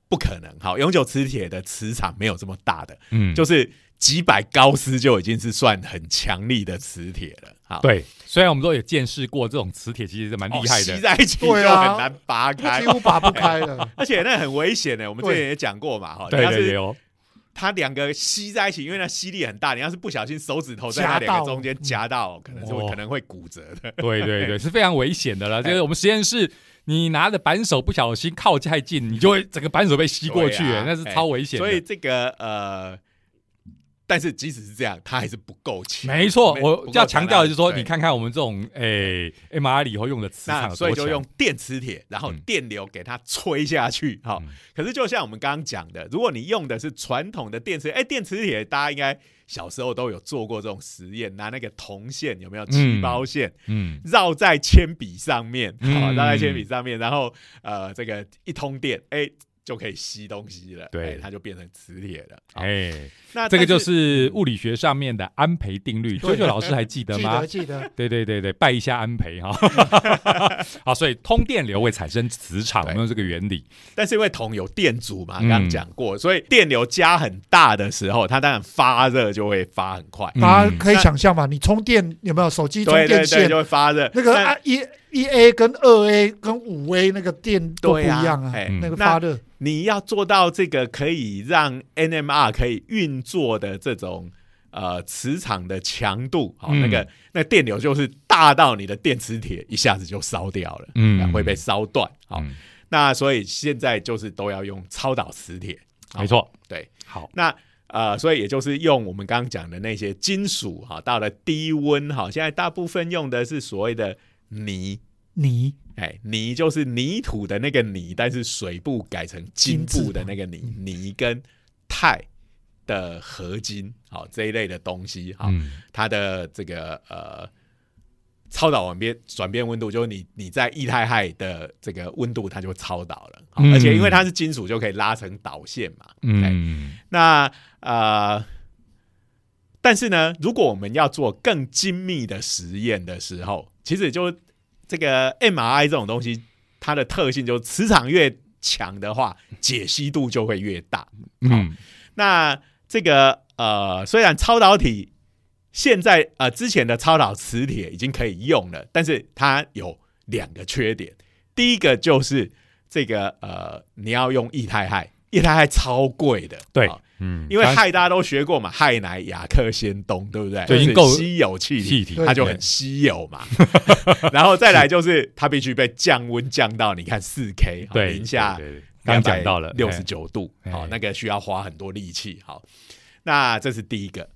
不可能，好，永久磁铁的磁场没有这么大的，嗯，就是几百高斯就已经是算很强力的磁铁了。好，对。虽然我们都有见识过这种磁铁，其实是蛮厉害的吸。在一起就很难拔开几。乎拔不开了。而且那很危险的，我们之前也讲过嘛，哈，对对对哦，它两个吸在一起，因为那吸力很大，你要是不小心手指头在那夹到两个中间夹到，可能就会哦可能会骨折的。对对对，是非常危险的了。就是我们实验室，你拿着扳手不小心靠太近，你就会整个扳手被吸过去，那是超危险的。所以这个呃，但是即使是这样，它还是不够强。没错，我要强调的就是说，你看看我们这种诶 MR 以后用的磁场所以就用电磁铁，然后嗯电流给它吹下去。好、嗯可是就像我们刚刚讲的，如果你用的是传统的电磁，哎，电磁铁大家应该小时候都有做过这种实验，拿那个铜线有没有气包线、嗯绕在铅笔上面，好、嗯绕在铅笔上面，然后呃这个一通电，哎。就可以吸东西了，对哎它就变成磁铁了。好哎，那这个就是物理学上面的安培定律。对九九老师还记得吗 记得？记得，对对对对，拜一下安培哈。好，所以通电流会产生磁场，我对们用这个原理。但是因为铜有电阻嘛，嗯刚刚讲过，所以电流加很大的时候，它当然发热就会发很快。嗯大家可以想象嘛，你充电有没有手机充电线就？会发热。那个啊一一 A 跟二 A 跟五 A 那个电都不一样啊，那个那发热你要做到这个可以让 NMR 可以运作的这种呃磁场的强度，好、嗯那个那电流就是大到你的电磁铁一下子就烧掉了，嗯会被烧断。好、嗯那所以现在就是都要用超导磁铁，好没错。对。好，那呃，所以也就是用我们刚刚讲的那些金属哈，到了低温哈，现在大部分用的是所谓的泥。泥哎，泥就是泥土的那个泥，但是水部改成金部的那个泥，泥跟钛的合金，好这一类的东西，好，嗯它的这个呃超导转变转变温度，就是你你在液态氦的这个温度，它就超导了。而且因为它是金属，就可以拉成导线嘛。哎嗯那呃，但是呢，如果我们要做更精密的实验的时候，其实就这个 MRI 这种东西，它的特性就是磁场越强的话，解析度就会越大。嗯那这个呃，虽然超导体现在呃之前的超导磁铁已经可以用了，但是它有两个缺点。第一个就是这个呃，你要用液态氦，液态氦超贵的，对好嗯，因为氦大家都学过嘛，氦氖氩氪氙氡，对不对？就已经够稀有气体，气体它就很稀有嘛。然后再来就是它必须被降温降到你看四 K，好对零下刚讲到了六十九度，哎好，那个需要花很多力气。好，那这是第一个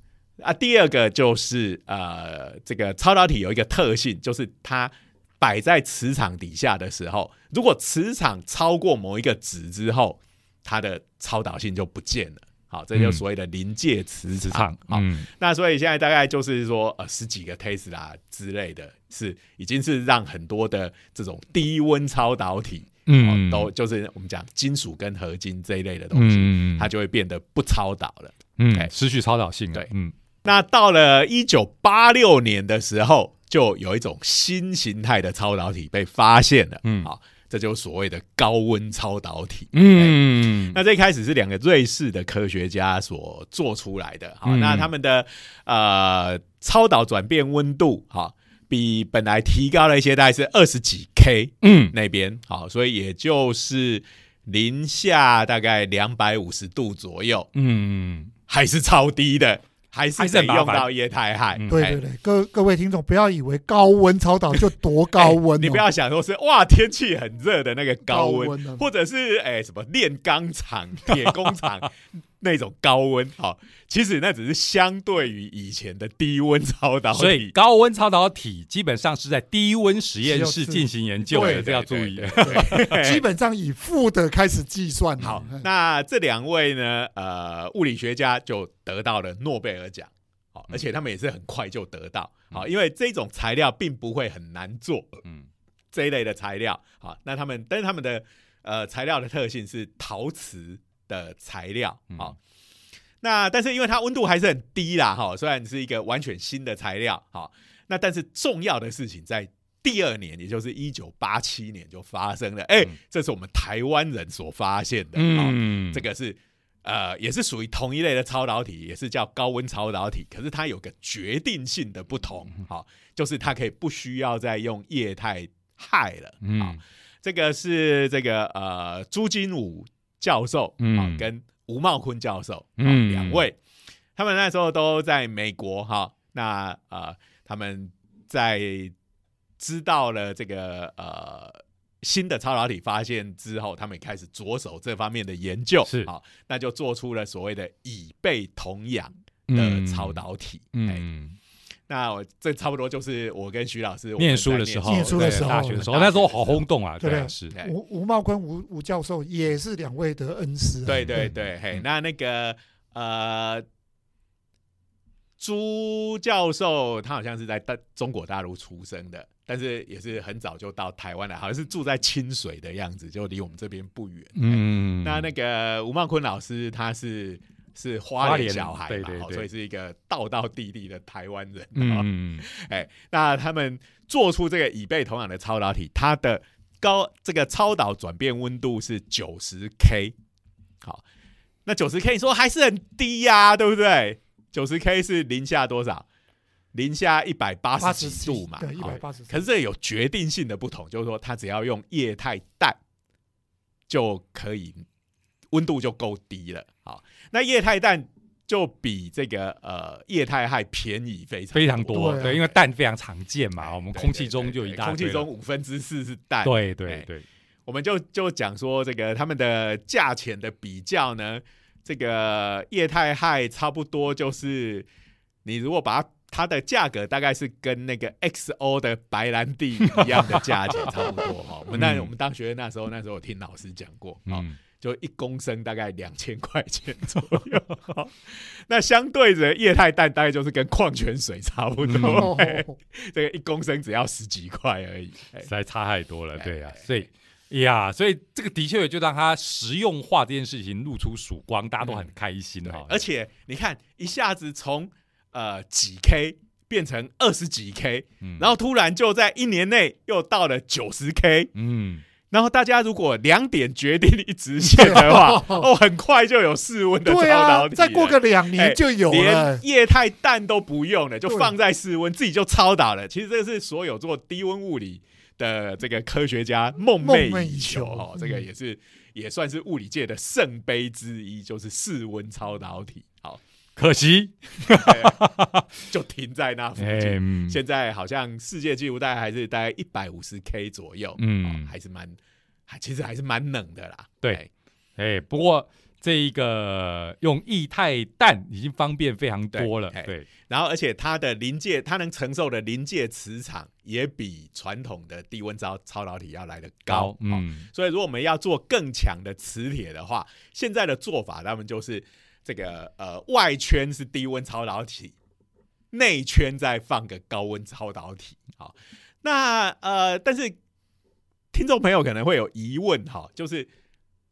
啊，第二个就是呃，这个超导体有一个特性，就是它摆在磁场底下的时候，如果磁场超过某一个值之后，它的超导性就不见了。好，这就所谓的临界磁磁场场。好，嗯。那所以现在大概就是说，呃，十几个 Tesla 之类的，是已经是让很多的这种低温超导体，嗯。哦，都就是我们讲金属跟合金这一类的东西，嗯它就会变得不超导了。嗯哎失去超导性了对。嗯。那到了一九八六年的时候，就有一种新形态的超导体被发现了，嗯。好，这就是所谓的高温超导体。嗯。那这一开始是两个瑞士的科学家所做出来的，好，嗯。那他们的呃超导转变温度，好，比本来提高了一些，大概是二十几 K 嗯。那边，好，所以也就是零下大概两百五十度左右，嗯。还是超低的，还是得用到液态氦。对对对，各各位听众不要以为高温超导就多高温、你不要想说是哇天气很热的那个高温，高温啊。或者是哎、什么炼钢厂、铁工厂 那种高温，好，其实那只是相对于以前的低温超导体，所以高温超导体基本上是在低温实验室进行研究的，这要注意。基本上以负的开始计算。好嗯，那这两位呢，呃，物理学家就得到了诺贝尔奖，好，嗯而且他们也是很快就得到，好，因为这种材料并不会很难做，嗯这一类的材料，好，那他们但是他们的呃材料的特性是陶瓷的材料，嗯。好，那但是因为它温度还是很低啦，哈，虽然是一个完全新的材料，好，那但是重要的事情在第二年，也就是一九八七年就发生了，哎、嗯。这是我们台湾人所发现的，嗯，嗯。这个是。呃，也是属于同一类的超导体，也是叫高温超导体，可是它有个决定性的不同，嗯。好、就是它可以不需要再用液态氦了，好、嗯这个是这个呃朱金武教授，嗯。啊跟吴茂坤教授，嗯嗯，两位，他们那时候都在美国哈、那呃他们在知道了这个呃新的超导体发现之后，他们也开始着手这方面的研究，是。好、那就做出了所谓的以倍同氧嗯。的超导体，哎、嗯，那我这差不多就是我跟徐老师念在书的时候，念书的时候对大学的时候，那时候好轰动啊，对是，吴吴茂坤吴吴教授也是两位的恩师啊。对对对，嘿，嗯。那那个呃，朱教授他好像是在大中国大陆出生的，但是也是很早就到台湾来，好像是住在清水的样子，就离我们这边不远。嗯，那那个吴茂坤老师他是是花莲小孩嘛，对对对所以是一个道道地地的台湾人。嗯，哎，那他们做出这个以倍同氧的超导体，它的高这个超导转变温度是九十 K，好，那九十 K 你说还是很低呀、对不对？九十 K 是零下多少？零下一百八八十十几度嘛，对，一百八十。可是这有决定性的不同，就是说它只要用液态氮就可以，温度就够低了。好，那液态氮就比这个呃液态氦便宜非常非常多，对啊。对，因为氮非常常见嘛，哎我们空气中就一大空气中，五分之四是氮。对对哎对，我们就就讲说这个他们的价钱的比较呢，这个液态氦差不多就是你如果把它它的价格大概是跟那个 XO 的白兰地一样的价钱差不多哈。我们那嗯。我们当学生那时候，那时候我听老师讲过，啊，嗯，就一公升大概两千块钱左右。好 那相对着液态氮大概就是跟矿泉水差不多，这个一公升只要十几块而已。嘿实在差太多了，哎对呀、哎所以。呀，所以这个的确就让它实用化这件事情露出曙光，大家都很开心对哈。而且你看，一下子从呃几 K 变成二十几 K，嗯然后突然就在一年内又到了九十 K，嗯，然后大家如果两点决定一直线的话，哦，很快就有室温的超导，体啊，再过个两年就有了连。液态氮都不用了，就放在室温，自己就超导了。其实这是所有做低温物理的这个科学家梦寐以以求求哦。嗯这个也是也算是物理界的圣杯之一，就是室温超导体。好，可惜，就停在那附哎、近。嗯。现在好像世界纪录大概还是大概一百五十 K 左右，嗯。哦还是蛮，还其实还是蛮冷的啦。对哎。哎、不过这一个用液态氮已经方便非常多了，对对，然后而且它的临界，它能承受的临界磁场也比传统的低温超超导体要来的高。嗯，嗯。所以如果我们要做更强的磁铁的话，现在的做法他们就是这个呃外圈是低温超导体，内圈再放个高温超导体。好，那呃，但是听众朋友可能会有疑问哈，就是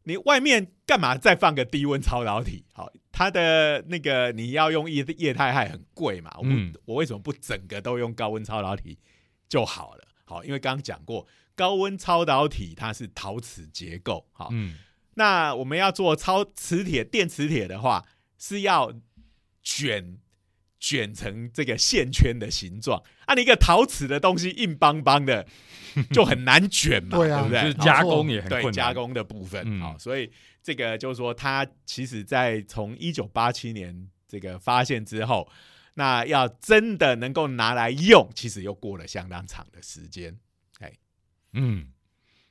你外面干嘛再放个低温超导体？好，它的那个你要用液液态氦很贵嘛，我、嗯我为什么不整个都用高温超导体就好了？好，因为刚刚讲过，高温超导体它是陶瓷结构，好，嗯那我们要做超磁铁电磁铁的话，是要卷卷成这个线圈的形状。啊，你一个陶瓷的东西硬邦邦的，就很难卷嘛，对啊不对？就是加工也很对困难，加工的部分，嗯好、所以这个就是说，它其实在从一九八七年这个发现之后，那要真的能够拿来用，其实又过了相当长的时间。哎嗯，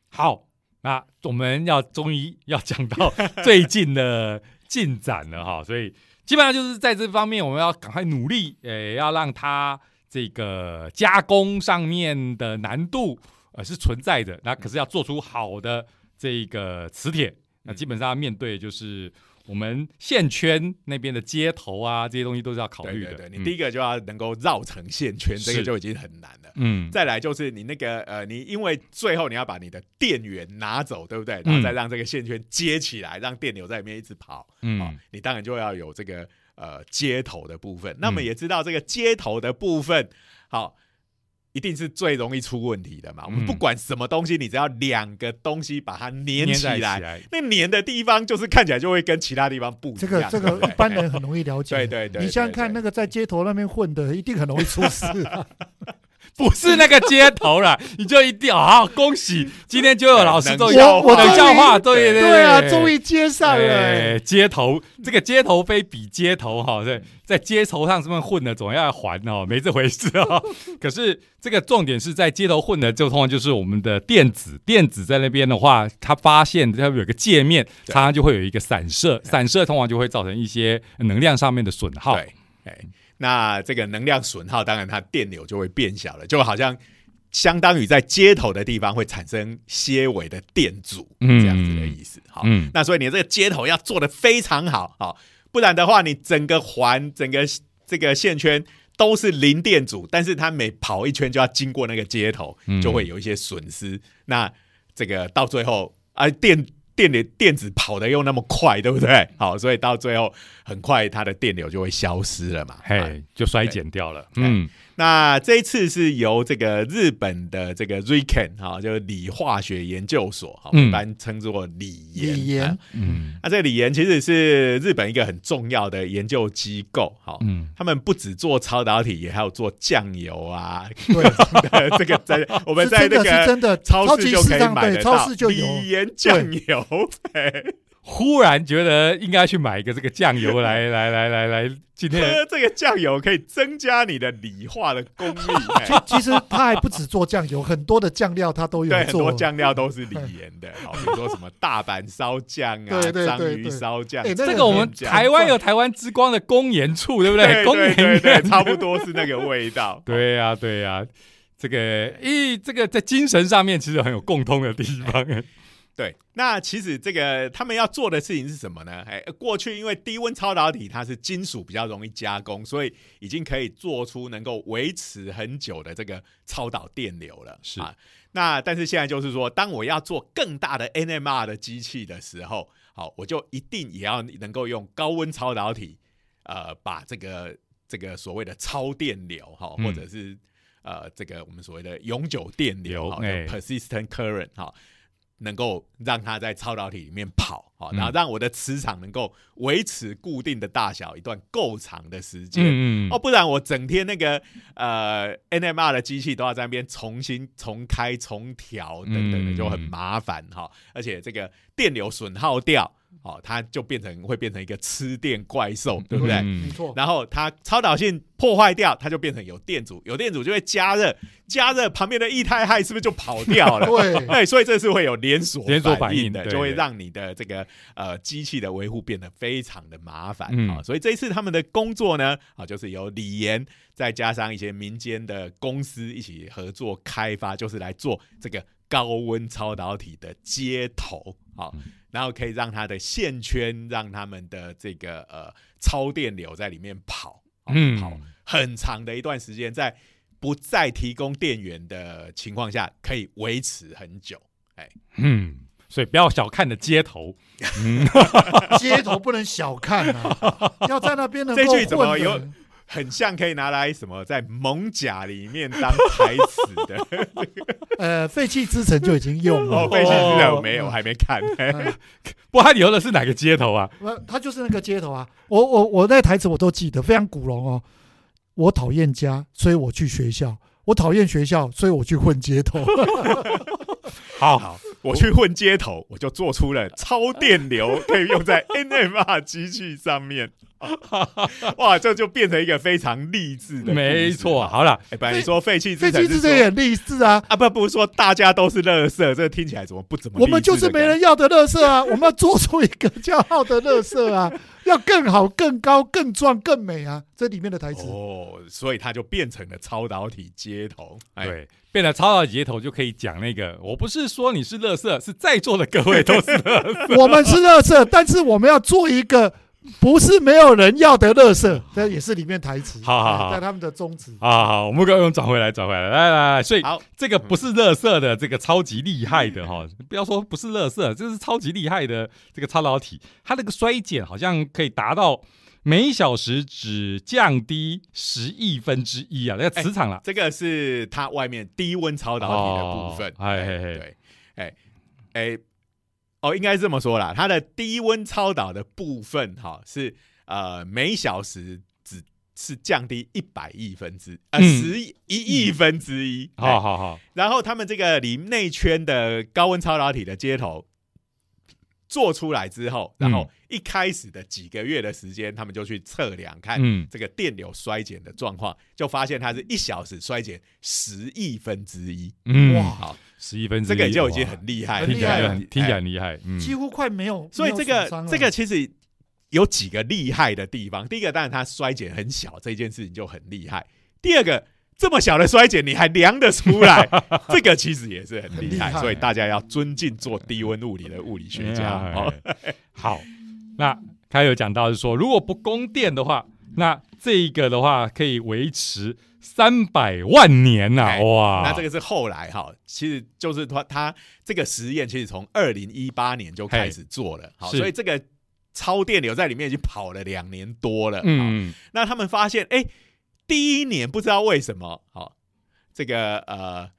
好，那我们要终于要讲到最近的进展了哈，所以基本上就是在这方面，我们要赶快努力，呃，要让它这个加工上面的难度呃是存在的，那可是要做出好的这个磁铁，那基本上面对就是我们线圈那边的接头啊这些东西都是要考虑的。对对对，你嗯第一个就要能够绕成线圈，这个就已经很难了。嗯再来就是你那个呃，你因为最后你要把你的电源拿走，对不对？然后再让这个线圈接起来，让电流在里面一直跑。哦嗯，你当然就要有这个呃接头的部分。那么嗯也知道这个接头的部分，好。一定是最容易出问题的嘛。我们嗯不管什么东西，你只要两个东西把它粘起来，那粘的地方就是看起来就会跟其他地方不一样。这个这个一般人很容易了解。对对对你想想看，那个在街头那边混的，一定很容易出事啊。不是那个接头了，你就一定好，恭喜，今天就有老师都冷笑话冷笑话，对对对啊，终于接上了、哎街头这个街头非比街头哈，在在街头上这么混的，总要还哦，没这回事哦。可是这个重点是在街头混的，就通常就是我们的电子，电子在那边的话，它发现它有个界面，对常常就会有一个散射，散射通常就会造成一些能量上面的损耗。对，哎，那这个能量损耗，当然它电流就会变小了，就好像相当于在接头的地方会产生些微的电阻，嗯这样子的意思。好，嗯那所以你这个接头要做的非常好，好，不然的话，你整个环、整个这个线圈。都是零电阻，但是它每跑一圈就要经过那个接头，嗯就会有一些损失。那这个到最后啊，电电流电子跑的又那么快，对不对？好，所以到最后很快它的电流就会消失了嘛。啊嘿，就衰减掉了。嗯那这一次是由这个日本的这个 RIKEN 哈，就是理化学研究所哈，嗯一般称作理研。理研啊嗯那这个理研其实是日本一个很重要的研究机构，哈。嗯，他们不止做超导体，也还有做酱油啊。对，这个在我们在那个真的，超市级就可以买得到超市就有。理研酱油。嘿忽然觉得应该去买一个这个酱油来来来来来，今天喝这个酱油可以增加你的理化的功力。哎 其其实它还不止做酱油，很多的酱料它都有对，很多做。酱料都是锂盐的，好，比如说什么大阪烧酱啊、章鱼对烧酱，这个我们台湾有台湾之光的公盐醋，对不对公盐差不多是那个味道。对呀、对呀、这个咦，这个在精神上面其实很有共通的地方。对，那其实这个他们要做的事情是什么呢？哎，过去因为低温超导体它是金属比较容易加工，所以已经可以做出能够维持很久的这个超导电流了。是。啊，那但是现在就是说，当我要做更大的 NMR 的机器的时候，好，我就一定也要能够用高温超导体，呃，把这个这个所谓的超电流哈，嗯。或者是、呃这个我们所谓的永久电流哈、persistent current 哈、能够让它在超导体里面跑，好，嗯。然后让我的磁场能够维持固定的大小一段够长的时间。哦，不然我整天那个呃 NMR 的机器都要在那边重新重开、重调等等的，嗯。就很麻烦哈、而且这个电流损耗掉，哦，它就变成会变成一个吃电怪兽，对不对？嗯没错，然后它超导性破坏掉，它就变成有电阻，有电阻就会加热，加热旁边的液态氦是不是就跑掉了？对，对，所以这是会有连锁连锁反应的就会对让你的这个呃机器的维护变得非常的麻烦嗯啊、所以这一次他们的工作呢，啊，就是由李岩再加上一些民间的公司一起合作开发，就是来做这个高温超导体的接头啊、嗯。然后可以让它的线圈，让他们的这个呃超电流在里面跑，啊嗯。跑很长的一段时间，在不再提供电源的情况下，可以维持很久。哎，嗯，所以不要小看的街头，嗯，街头不能小看啊，要在那边能这够句怎么混的有很像可以拿来什么在蒙甲里面当台词的。呃废弃之城就已经用了哦，，废弃之哦人没有，还没看。嗯 不，他留的是哪个街头啊？呃，他就是那个街头啊，我我我那台词我都记得，非常古龙哦。我讨厌家，所以我去学校；我讨厌学校，所以我去混街头。好，好，我去混街头，我就做出了 超电流，可以用在 NMR 机器上面。哇，这就变成一个非常励志的。没错。好了，哎，本来你说废弃废弃之城也很励志啊，啊，不不是说大家都是垃圾，这个听起来怎么不怎么？我们就是没人要的乐色啊，我们要做出一个叫好的乐色啊，要更好、更高、更壮、更美啊，这里面的台词。哦，所以它就变成了超导体接头。哎，对，变成超导体接头就可以讲那个，我不是说你是乐色，是在座的各位都是乐色。我们是乐色，但是我们要做一个不是没有人要的乐色，这也是里面台词。好好在他们的宗旨。好好好，我们刚刚转回来，转回来，来来来，所以好，这个不是乐色的，这个超级厉害的哈，不要说不是乐色，这是超级厉害的这个超导体，它那个衰减好像可以达到每小时只降低十亿分之一啊，那个磁场啦，这个是它外面低温超导体的部分。哦哎对，哎哎哦，应该是这么说啦，它的低温超导的部分哈是呃每小时只是降低一百亿分之呃嗯十一亿分之一。哎好好好，然后他们这个里内圈的高温超导体的接头做出来之后，然后一开始的几个月的时间，他们就去测量看嗯，这个电流衰减的状况，就发现它是一小时衰减十亿分之一。嗯，哇好，十一分之一，这个就已经很厉害了，听起来很很听起来很厉害，嗯，几乎快没有，所以这个这个其实有几个厉害的地方。第一个，当然它衰减很小，这件事情就很厉害。第二个，这么小的衰减你还量得出来，这个其实也是很厉害。所以大家要尊敬做低温物理的物理学家。好，那他有讲到是说，如果不供电的话，那这一个的话可以维持三百万年呐、哎哇！那这个是后来哈，其实就是他他这个实验其实从二零一八年就开始做了，好，所以这个超电流在里面已经跑了两年多了。好嗯，那他们发现，哎、第一年不知道为什么，好、这个呃，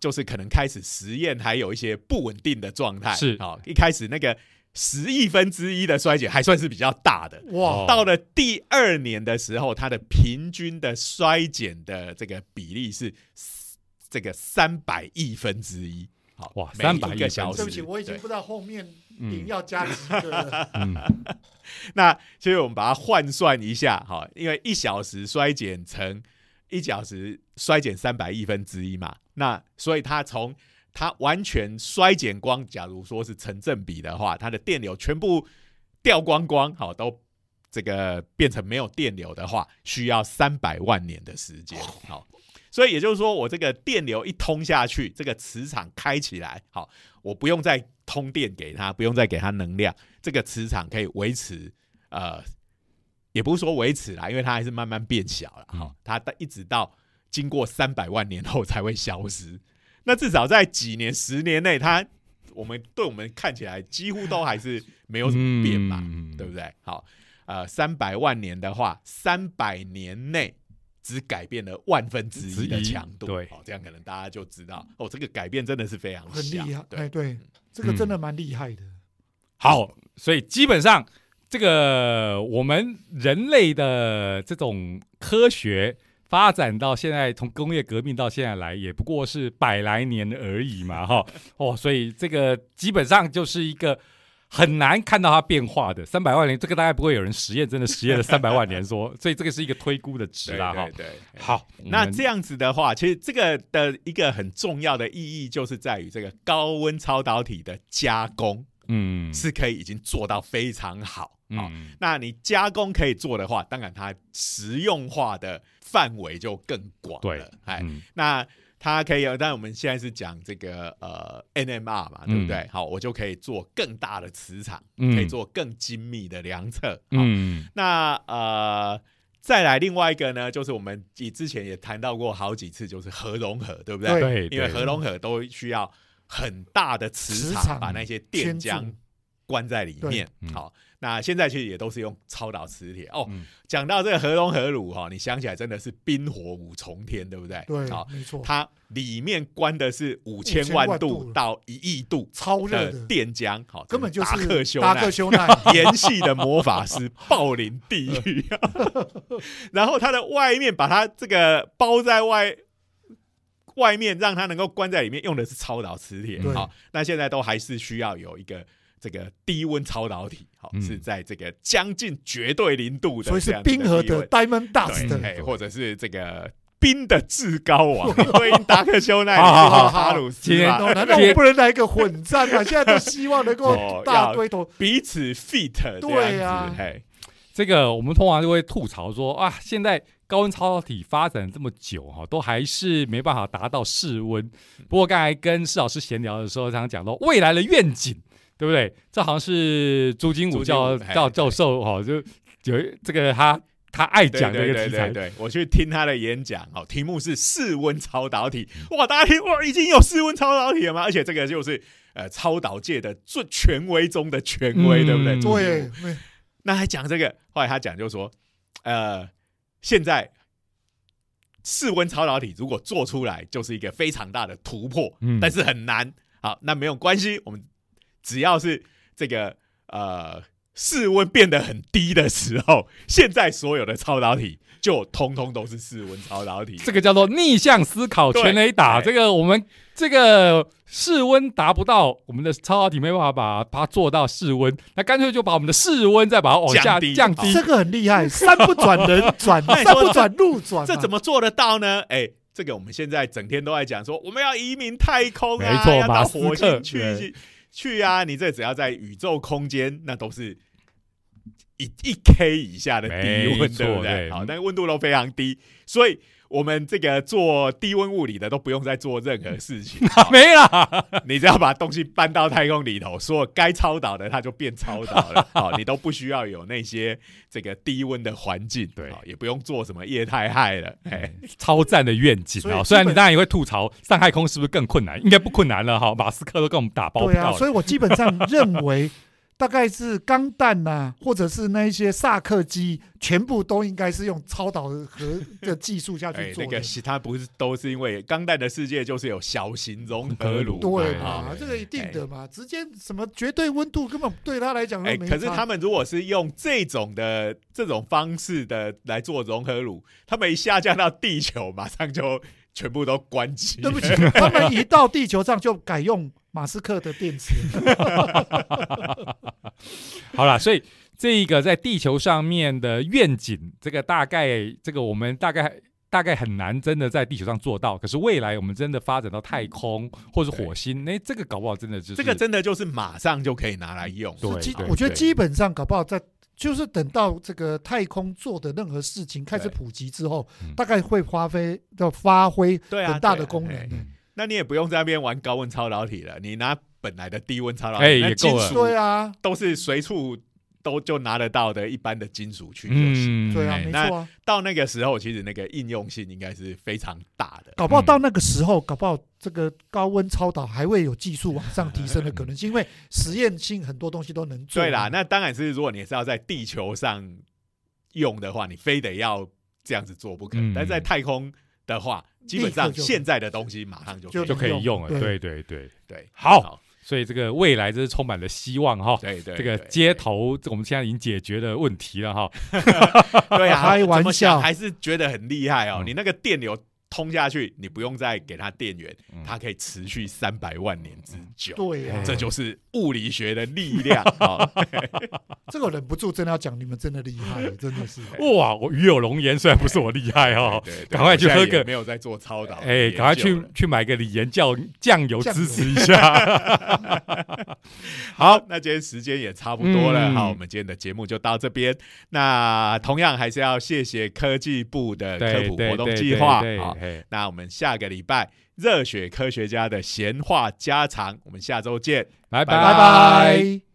就是可能开始实验还有一些不稳定的状态，是好、一开始那个十亿分之一的衰减还算是比较大的。哇哦，到了第二年的时候，它的平均的衰减的这个比例是这个三百亿分之一。好，哇每300一个小时。对不起，我已经不知道后面嗯零要加几个了。嗯，那所以我们把它换算一下，哈，因为一小时衰减成一小时衰减三百亿分之一嘛，那所以它从它完全衰减光，假如说是成正比的话，它的电流全部掉光光，好都。这个变成没有电流的话，需要三百万年的时间。好，所以也就是说，我这个电流一通下去，这个磁场开起来，好，我不用再通电给它，不用再给它能量，这个磁场可以维持，呃，也不是说维持啦，因为它还是慢慢变小了，好、它到一直到经过三百万年后才会消失。那至少在几年、十年内，它我们对我们看起来几乎都还是没有什么变嘛，嗯对不对？好，呃，三百万年的话，三百年内只改变了万分之一的强度，之一对。好，这样可能大家就知道，哦，这个改变真的是非常很厉害，对。哎，对，这个真的蛮厉害的。好，所以基本上这个我们人类的这种科学发展到现在，从工业革命到现在来，也不过是百来年而已嘛，哈，哦，所以这个基本上就是一个。很难看到它变化的三百万年，这个大概不会有人实验，真的实验了三百万年说，所以这个是一个推估的值啦，哈对。对。好，那这样子的话，其实这个的一个很重要的意义，就是在于这个高温超导体的加工嗯是可以已经做到非常好。好、嗯那你加工可以做的话，当然它实用化的范围就更广对了。哎，嗯那它可以，但我们现在是讲这个呃 NMR 嘛，对不对？好，我就可以做更大的磁场，嗯可以做更精密的量测。好嗯那呃，再来另外一个呢，就是我们以之前也谈到过好几次，就是核融合，对不对？对，因为对核融合都需要很大的磁场把那些电牵浆关在里面。好，那现在其实也都是用超导磁铁哦嗯。讲到这个核融合炉哈，你想起来真的是冰火五重天，对不对？对好，，没错，它里面关的是五千5000万万度度到一亿度超热的，电浆，好，根本就达克是修奈达克修奈。盐系的魔法师 暴临地狱，然后它的外面把它这个包在外外面，让它能够关在里面，用的是超导磁铁。好，那现在都还是需要有一个这个低温超导体，好、嗯。是在这个将近绝对零度的所以是冰河的低温 Diamond，Dust，哎或者是这个。冰的至高王，对应达克修奈，好好好哈鲁斯今天难道我不能来一个混战吗？现在都希望能够哦大堆头，彼此 fit 这对呀啊这个我们通常就会吐槽说啊，现在高温超导体发展这么久哈，都还是没办法达到室温。不过刚才跟施老师闲聊的时候，常常讲到未来的愿景，对不对？这好像是朱金武教教教授哈，就有一这个他他爱讲的一对个题材。对对对，我去听他的演讲，哦，题目是室温超导体，哇，大家听哇，已经有室温超导体了吗？而且这个就是呃超导界的最权威中的权威，嗯对不对？对，那还讲这个，后来他讲就说，呃，现在室温超导体如果做出来，就是一个非常大的突破，嗯但是很难。好，那没有关系，我们只要是这个呃室温变得很低的时候，现在所有的超导体就通通都是室温超导体。这个叫做逆向思考全雷打。对这个我们这个室温达不到，我们的超导体没办法把把它做到室温，那干脆就把我们的室温再把它往下降低降低。这个很厉害，山不转人转，山不转路转嘛，这怎么做得到呢？哎、这个我们现在整天都在讲说，我们要移民太空啊，没错要到火星去去去啊！你这只要在宇宙空间，那都是一一 K 以下的低温，对不对？对好，但是温度都非常低，所以我们这个做低温物理的都不用再做任何事情，好没啦，你只要把东西搬到太空里头，所有该超导的它就变超导了，好，你都不需要有那些这个低温的环境，对也不用做什么液态氦了，哎。超赞的愿景啊！虽然你当然也会吐槽上太空是不是更困难，应该不困难了哈。马斯克都跟我们打包对啊，票了。所以我基本上认为，大概是钢弹呐，或者是那一些萨克机，全部都应该是用超导核的技术下哎去，做的。那个其他不是都是因为钢弹的世界就是有小型融合炉，对啊嘛，这个一定的嘛，直接什么绝对温度根本对他来讲哎，可是他们如果是用这种的这种方式的来做融合炉，他们一下降到地球，马上就全部都关机。对不起，他们一到地球上就改用马斯克的电池。好了，所以这一个在地球上面的愿景，这个大概这个我们大概大概很难真的在地球上做到。可是未来我们真的发展到太空或是火星，那这个搞不好真的就是这个真的就是马上就可以拿来用。对基对对我觉得基本上搞不好在就是等到这个太空做的任何事情开始普及之后嗯，大概会发挥要发挥很大的功能。嗯。那你也不用在那边玩高温超导体了，你拿本来的低温超导体，哎那也够了。对啊，都是随处都就拿得到的一般的金属去就行。嗯，对啊，没错啊。到那个时候，其实那个应用性应该是非常大的。嗯搞不好到那个时候，搞不好这个高温超导还会有技术往上提升的可能性，因为实验性很多东西都能做。对啦，那当然是如果你是要在地球上用的话，你非得要这样子做不可。嗯但在太空的话，基本上现在的东西马上就就就可以用了。对对对对，对，好所以这个未来真是充满了希望哈。对对，这个对街头，我们现在已经解决了问题了哈。对啊，开玩笑还是觉得很厉害哦。嗯你那个电流通下去，你不用再给它电源，嗯。它可以持续三百万年之久。对呀、这就是物理学的力量。啊！这个忍不住真的要讲，你们真的厉害，真的是。哇，我鱼有龙颜，虽然不是我厉害哈，对对对 赶快去喝个也没有在做操导，哎，赶快去去买个李岩酱酱油支持一下。好，那今天时间也差不多了，嗯。好，我们今天的节目就到这边。那同样还是要谢谢科技部的科普活动对计划，对。好，嘿那我们下个礼拜热血科学家的闲话家常，我们下周见。拜拜拜拜。